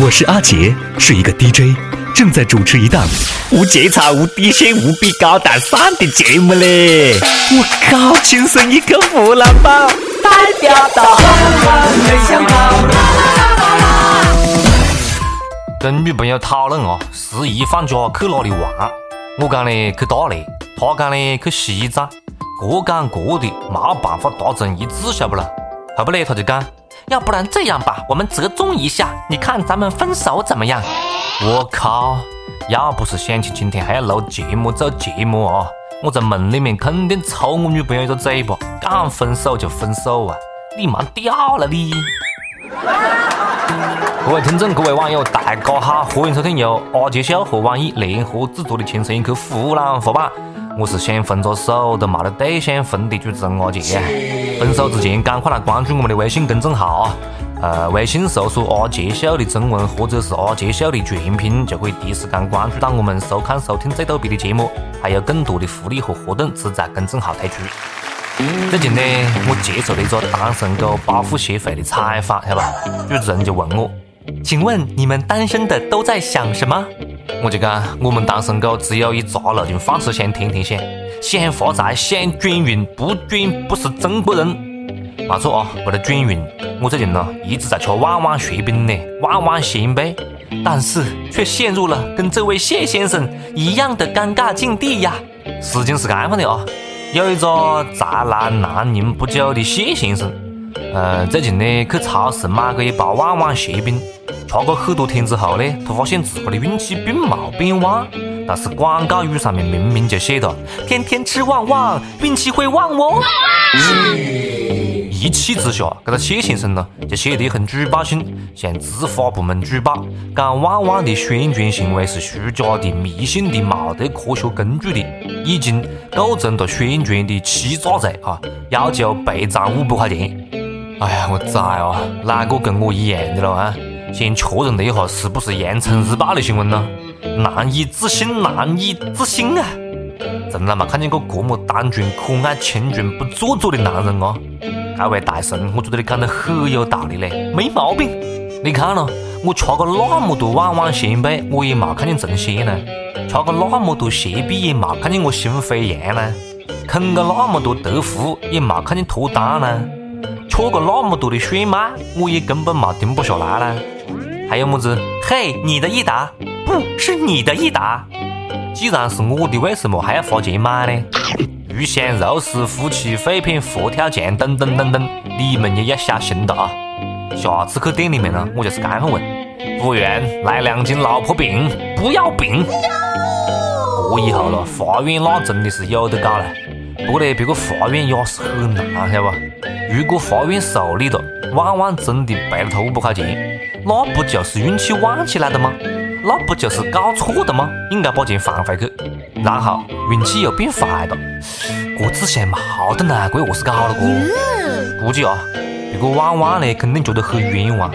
我是阿杰，是一个 DJ，正在主持一档无节操、无底线、无比高大上的节目嘞！我靠，亲生一个湖南宝，代表到很想跑。跟女朋友讨论啊，十一放假去哪里玩？我讲呢去大连，她讲呢去西藏，各讲各的，没办法达成一致，晓不啦？后不呢，他就讲。要不然这样吧，我们折中一下，你看咱们分手怎么样？我靠！要不是想起今天还要录节目做节目啊，我在梦里面肯定抽我女朋友一个嘴巴。敢分手就分手啊！你妈屌了你！各位听众，各位网友，大家好，欢迎收听由阿杰秀和网易联合制作的《轻声一刻》湖南话版。我是想分着手都没得对象分的主持人阿杰。分手之前，赶快来关注我们的微信公众号啊！呃，微信搜索“阿杰秀”的中文或者是“阿杰秀”的全拼，就可以第一时间关注到我们收看收听最逗逼的节目，还有更多的福利和活动只在公众号推出。最近呢，我接受了一个单身狗保护协会的采访，晓得吧？主持人就问我：“请问你们单身的都在想什么？”我就讲，我们单身狗只有一杂路径饭吃，想天天想，想发财，想转运，不转不是中国人。没错啊，为了转运，我最近呢一直在吃万万雪冰呢，万万鲜贝，但是却陷入了跟这位谢先生一样的尴尬境地呀。事情是这样的啊，有一个才来南宁不久的谢先生，呃，最近呢去超市买个一包万万雪冰。吃过很多天之后呢，他发现自己的运气并冇变旺，但是广告语上面明明就写着“天天吃旺旺，运气会旺哦”。一气之下，这个谢先生呢就写了一封举报信，向执法部门举报，讲旺旺的宣传行为是虚假的、迷信的、冇得科学根据的，已经构成了宣传的欺诈罪啊，要求赔偿五百块钱。哎呀，我崽啊，哪个跟我一样的了啊？先确认了一下是不是羊城日报的新闻呢？难以置信，难以置信啊！从来没看见过这么单纯、可爱、清纯、不做作的男人啊！这位大神，我觉得你讲的很有道理嘞，没毛病。你看咯，我吃过那么多万万鲜贝，我也没看见成仙呢；吃过那么多雪碧，也没看见我心飞扬呢；啃过那么多德芙，也没看见脱单呢；吃过那么多的炫迈，我也根本没停不下来呢。还有么子？嘿，你的益达，不是你的益达。既然是我的，为什么还要花钱买呢？鱼香肉丝、夫妻肺片、佛跳墙，等等等等，你们也要小心了啊！下次去店里面呢，我就是这样问：服务员，来两斤老婆饼，不要饼。这以后了，法院那真的是有的搞了。不过呢，别个法院也是很难，晓得不？如果法院受理了，万万真的赔了他五百块钱。那不就是运气旺起来的吗？那不就是搞错的吗？应该把钱还回去，然后运气又变坏了。这之前冇得呢，这何是搞了个？估计啊，这个旺旺呢肯定觉得很冤枉。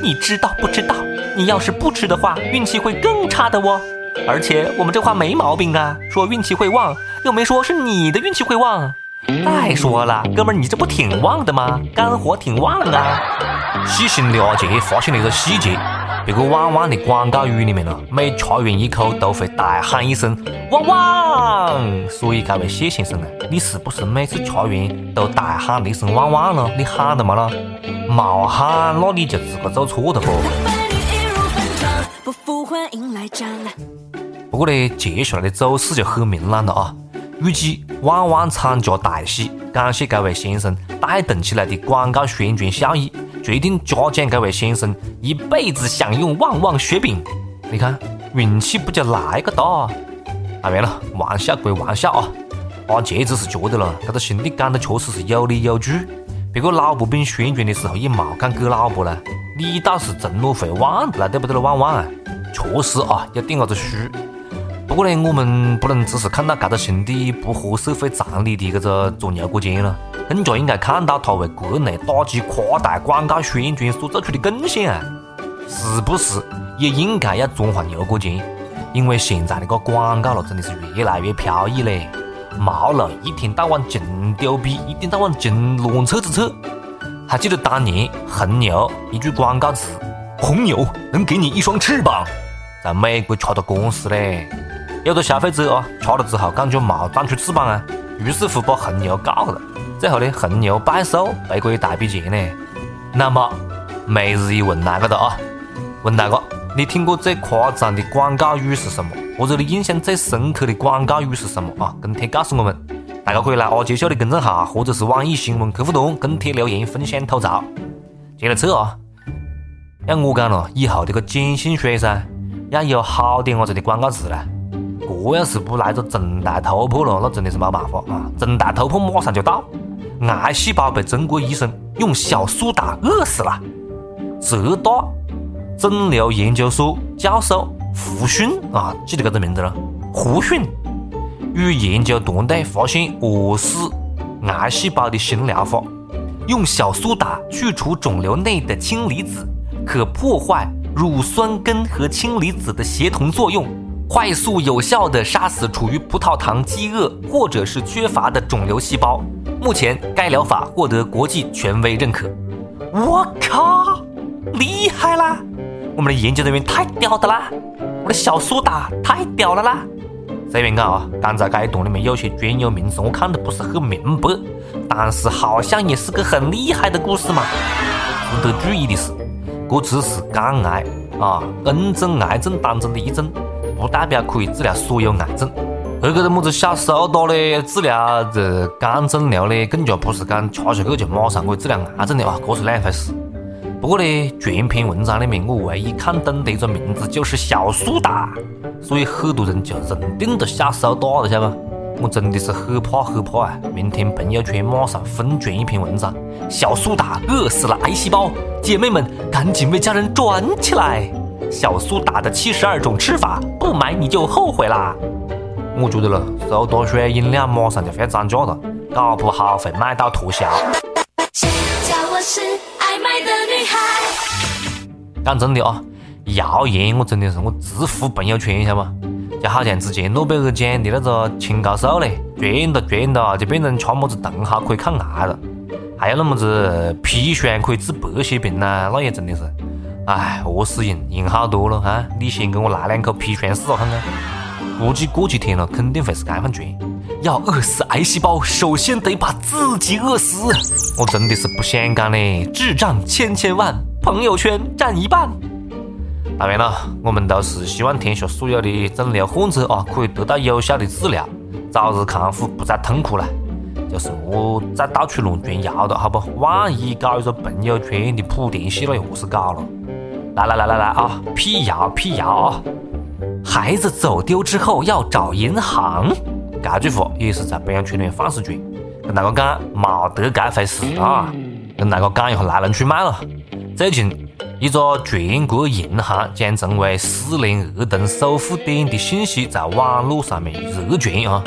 你知道不知道？你要是不吃的话，运气会更差的哦。而且我们这话没毛病啊，说运气会旺，又没说是你的运气会旺。再说了，哥们，你这不挺旺的吗？干活挺旺啊。细心的阿杰发现了一个细节，这个旺旺的广告语里面呢，每吃完一口都会大喊一声“旺旺”。所以，这位谢先生啊，你是不是每次吃完都大喊了一声“旺旺”了？你喊的嘛了？没喊，那你就自个做错的不？不过呢，接下来的走势就很明朗了啊！预计旺旺厂家大喜，感谢这位先生带动起来的广告宣传效益。决定嘉奖这位先生一辈子享用旺旺雪饼。你看运气不就来个大？当然了，玩笑归玩笑啊，阿杰只是觉得了，这个兄弟讲的确实是有理有据。别个老婆饼宣传的时候也冇讲给老婆了，你倒是承诺会旺的了，对不对了，旺旺啊？确实啊，有点阿子虚。不过呢，我们不能只是看到这个兄弟不合社会常理的这个做牛角尖了。更加应该看到他为国内打击夸大广告宣传所做出的贡献啊，是不是也应该要钻下牛角尖？因为现在的个广告了，真的是越来越飘逸嘞，毛了一天到晚净丢逼，一天到晚净乱扯子扯。还记得当年红牛一句广告词：“红牛能给你一双翅膀，在美国吃到官司嘞。有的消费者啊，吃了之后感觉没长出翅膀啊，于是乎把红牛告了。最后呢，红牛败诉，赔过一大笔钱呢。那么，每日一问大家的啊，问大家，你听过最夸张的广告语是什么？或者你印象最深刻的广告语是什么啊？跟帖告诉我们。大家可以来阿杰秀的公众号或者是网易新闻客户端跟帖留言分享吐槽。接着扯啊，要我讲了，以后这个碱性水噻，要有好点子的广告词啦。这要是不来个重大突破了，那真的是没办法啊！重大突破马上就到，癌细胞被中国医生用小苏打饿死了。浙大肿瘤研究所教授胡迅啊，记得这个名字了，胡迅。与研究团队发现饿死癌细胞的新疗法，用小苏打去除肿瘤内的氢离子，可破坏乳酸根和氢离子的协同作用，快速有效地杀死处于葡萄糖饥饿或者是缺乏的肿瘤细胞。目前该疗法获得国际权威认可。我靠，厉害啦！我们的研究人员太屌的啦！我的小苏打太屌了啦！虽然讲啊，刚才这一段里面有些专有名词我看得不是很明白，但是好像也是个很厉害的故事嘛。值得注意的是，这只是肝癌啊，N 种癌症当中的一种，不代表可以治疗所有癌症。而个么子小苏打嘞，治疗这肝肿瘤嘞，更加不是讲吃下去就马上可以治疗癌症的啊，这是两回事。不过呢，全篇文章里面我唯一看懂的一个名字就是小苏打，所以很多人就认定了小苏打了，晓得不？我真的是很怕很怕啊！明天朋友圈马上疯转一篇文章，小苏打饿死了癌细胞，姐妹们赶紧为家人转起来！小苏打的七十二种吃法，不买你就后悔啦！我觉得了，苏打水饮料马上就要涨价了，搞不好会卖到脱销。讲真的啊，谣言我真的是我直呼朋友圈，晓得吗？就好像之前诺贝尔奖的那个青蒿素嘞，转着转着就变成吃么子茼蒿可以抗癌了，还有那么子砒霜可以治白血病呐，那也真的是，哎，饿死人，人好多了哈！你先给我来两口砒霜试下看看，估计过几天了肯定会是这番传。要饿死癌细胞，首先得把自己饿死。我真的是不想讲嘞，智障千千万。朋友圈占一半。当然了，我们都是希望天下所有的肿瘤患者啊，可以得到有效的治疗，早日康复，不再痛苦了。就是我再到处乱传谣的，好不？万一搞一个朋友圈的莆田系，那又是搞了。来来来来来啊！辟谣辟谣啊！孩子走丢之后要找银行，这句话也是在朋友圈里面放肆传，跟大家讲，没得这回事啊！跟大家讲一下来龙去脉了。最近，一个全国银行将成为失联儿童守护点的信息在网络上面热传啊！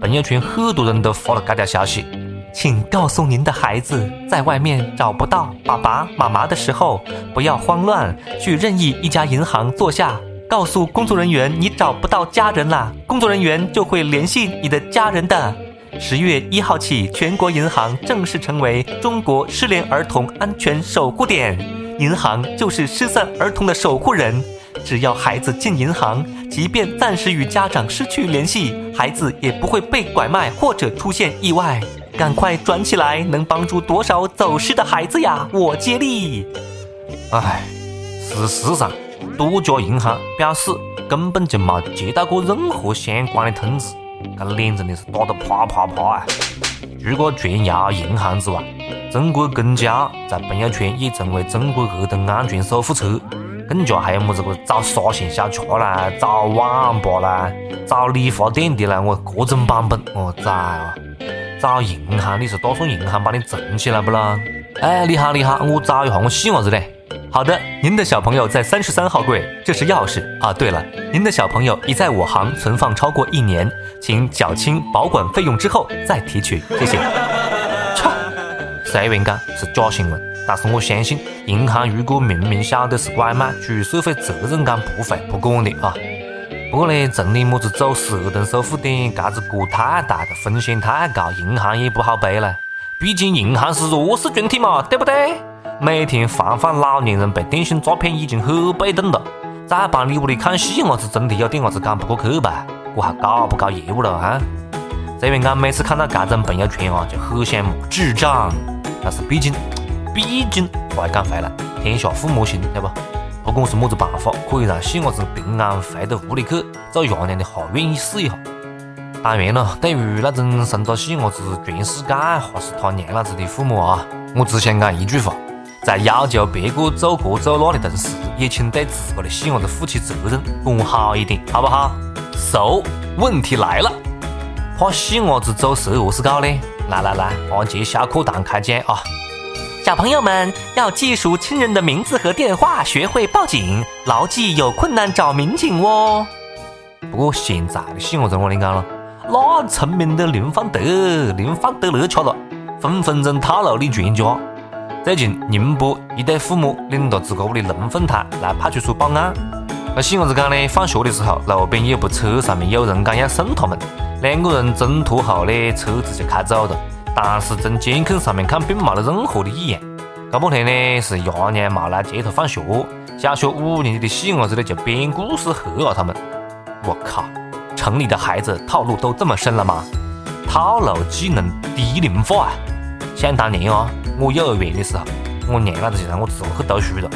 朋友圈很多人都发了这条消息，请告诉您的孩子，在外面找不到爸爸妈妈的时候，不要慌乱，去任意一家银行坐下，告诉工作人员你找不到家人了，工作人员就会联系你的家人的。十月一号起，全国银行正式成为中国失联儿童安全守护点。银行就是失散儿童的守护人。只要孩子进银行，即便暂时与家长失去联系，孩子也不会被拐卖或者出现意外。赶快转起来，能帮助多少走失的孩子呀？我接力。唉，事实上，多家银行表示根本就没接到过任何相关的通知。这脸真的是打得啪啪啪啊！除了传谣银行之外，中国公交在朋友圈也成为中国儿童安全守护车，更加还有么子个找沙县小吃啦、找网吧啦、找理发店的啦，我各种版本，我崽啊！找银行你是打算银行把你存起来不啦？哎，你好你好，我找一下我细伢子嘞。好的，您的小朋友在三十三号柜，这是钥匙啊。对了，您的小朋友已在我行存放超过一年，请缴清保管费用之后再提取，谢谢。操，虽然讲是假新闻，但是我相信银行如果明明晓得是拐卖，出于社会责任感不会不管的啊。不过呢，成立么子走失儿童守护点，这子锅太大，的风险太高，银行也不好背了。毕竟银行是弱势群体嘛，对不对？每天防范老年人被电信诈骗已经很被动了，再帮你屋里看戏伢子真的有点伢子讲不过去吧？我还搞不搞业务了啊？虽然讲每次看到这种朋友圈啊，就很想骂智障，但是毕竟，毕竟话讲回来，天下父母心，对不？不管是么子办法，可以让细伢子平安回到屋里去做爷娘的，哈愿意试一下。当然了，对于那种生着细伢子全世界还是他娘老子的父母啊，我只想讲一句话。在要求别个做这做那的同时，也请对自个的细伢子负起责任，管好一点，好不好？So，问题来了，怕细伢子做谁何是搞呢？来来来，阿杰小课堂开讲啊！小朋友们要记熟亲人的名字和电话，学会报警，牢记有困难找民警哦。不过现在的细伢子我跟你讲了，那聪明的灵放得，灵放得那吃了，分分钟套路你全家。最近，宁波一对父母领着自个屋的龙凤胎来派出所报案。那细伢子讲呢，放学的时候，路边有部车上面有人讲要送他们，两个人挣脱后呢，车子就开走了。但是从监控上面看，并没得任何的异样。搞半天呢，是爷娘没来接他放学，小学五年级的细伢子呢就编故事吓唬他们。我靠，城里的孩子套路都这么深了吗？套路技能低龄化啊！想当年啊。我幼儿园的时候，我娘老子就让我自个去读书了。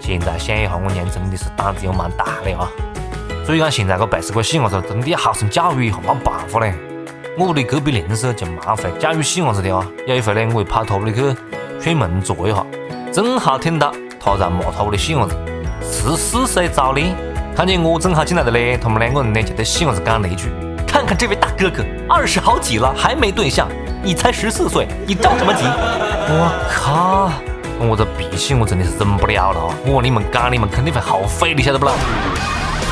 现在想一下，我娘真的是胆子又蛮大的啊！所以讲，现在个背时个细伢子真的要好生教育一下，没办法嘞。我屋里隔壁邻舍就蛮会教育细伢子的啊。有一回呢，我就跑他屋里去串门坐一下，正好听到他在骂他屋的细伢子十四岁早恋。看见我正好进来的呢，他们两个人呢就对细伢子讲了一句：“看看这位大哥哥，二十好几了还没对象。”你才十四岁，你着什么急？我靠！我这脾气我真的是忍不了了啊我跟你们讲，你们肯定会后悔，你晓得不啦？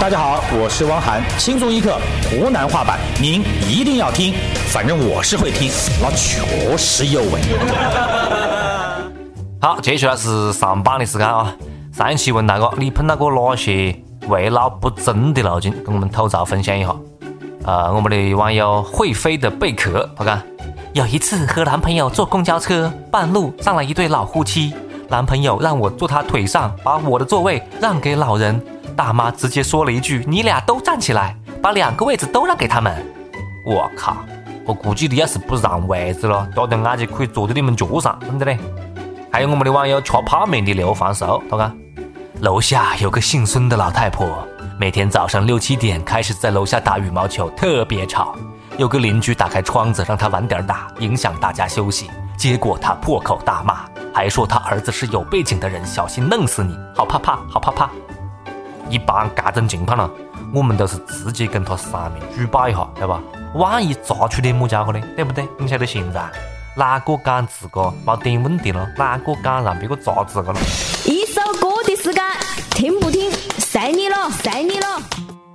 大家好，我是汪涵，轻松一刻湖南话版，您一定要听，反正我是会听，那确实有味。好，接下来是上榜的时间啊！上一期问大哥，你碰到过哪些为老不尊的路径？跟我们吐槽分享一下。呃，我们的网友会飞的贝壳，他讲。有一次和男朋友坐公交车，半路上来一对老夫妻，男朋友让我坐他腿上，把我的座位让给老人。大妈直接说了一句：“你俩都站起来，把两个位置都让给他们。”我靠！我估计你要是不让位子了，家的阿姐可以坐在你们脚上，真的嘞。还有我们的网友吃泡面的刘凡寿，他讲楼下有个姓孙的老太婆，每天早上六七点开始在楼下打羽毛球，特别吵。有个邻居打开窗子让他晚点打，影响大家休息。结果他破口大骂，还说他儿子是有背景的人，小心弄死你！好怕怕，好怕怕！一般这种情况呢，我们都是直接跟他上面举报一下，对吧？万一查出点么家伙呢？对不对？你晓得现在哪个敢自个没点问题了？哪个敢让别个查自个了？一首歌的时间，听不听随你了，随你了。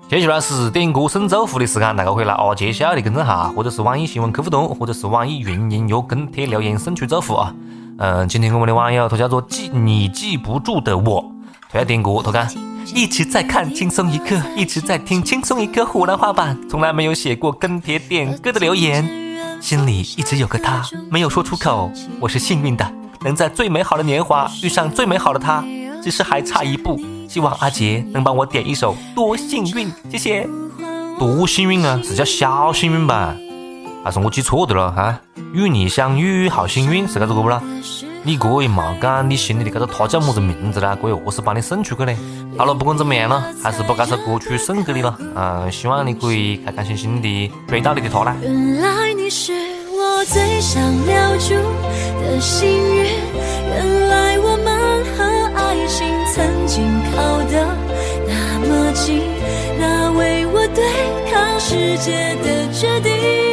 接下来是点歌送祝福的时间，大家可以来阿杰小的公众号，或者是网易新闻客户端，或者是网易云音乐跟帖留言送出祝福啊。嗯，今天我们的网友他叫做记你记不住的我，他要点歌，他讲一直在看轻松一刻，一直在听轻松一刻湖南话版，从来没有写过跟帖点歌的留言，心里一直有个他，没有说出口。我是幸运的，能在最美好的年华遇上最美好的他，只是还差一步。希望阿杰能帮我点一首《多幸运》，谢谢。多幸运啊，是叫小幸运吧？还是我记错的了哈？与你相遇好幸运，是这个不啦？你哥也没讲你心里的这个他叫么子名字啦？可以何是帮你送出去呢？好了，不管怎么样了，还是把这首歌曲送给你了。嗯，希望你可以开开心心的追到你的他啦。原来你是我最想留住的幸运，原来我们和爱情曾经靠得那么近，那为我对抗世界的决定，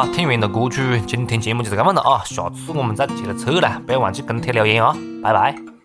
了，听完了歌曲，今天节目就这个样了啊！下次我们再接着扯了，不要忘记跟帖留言啊！拜拜。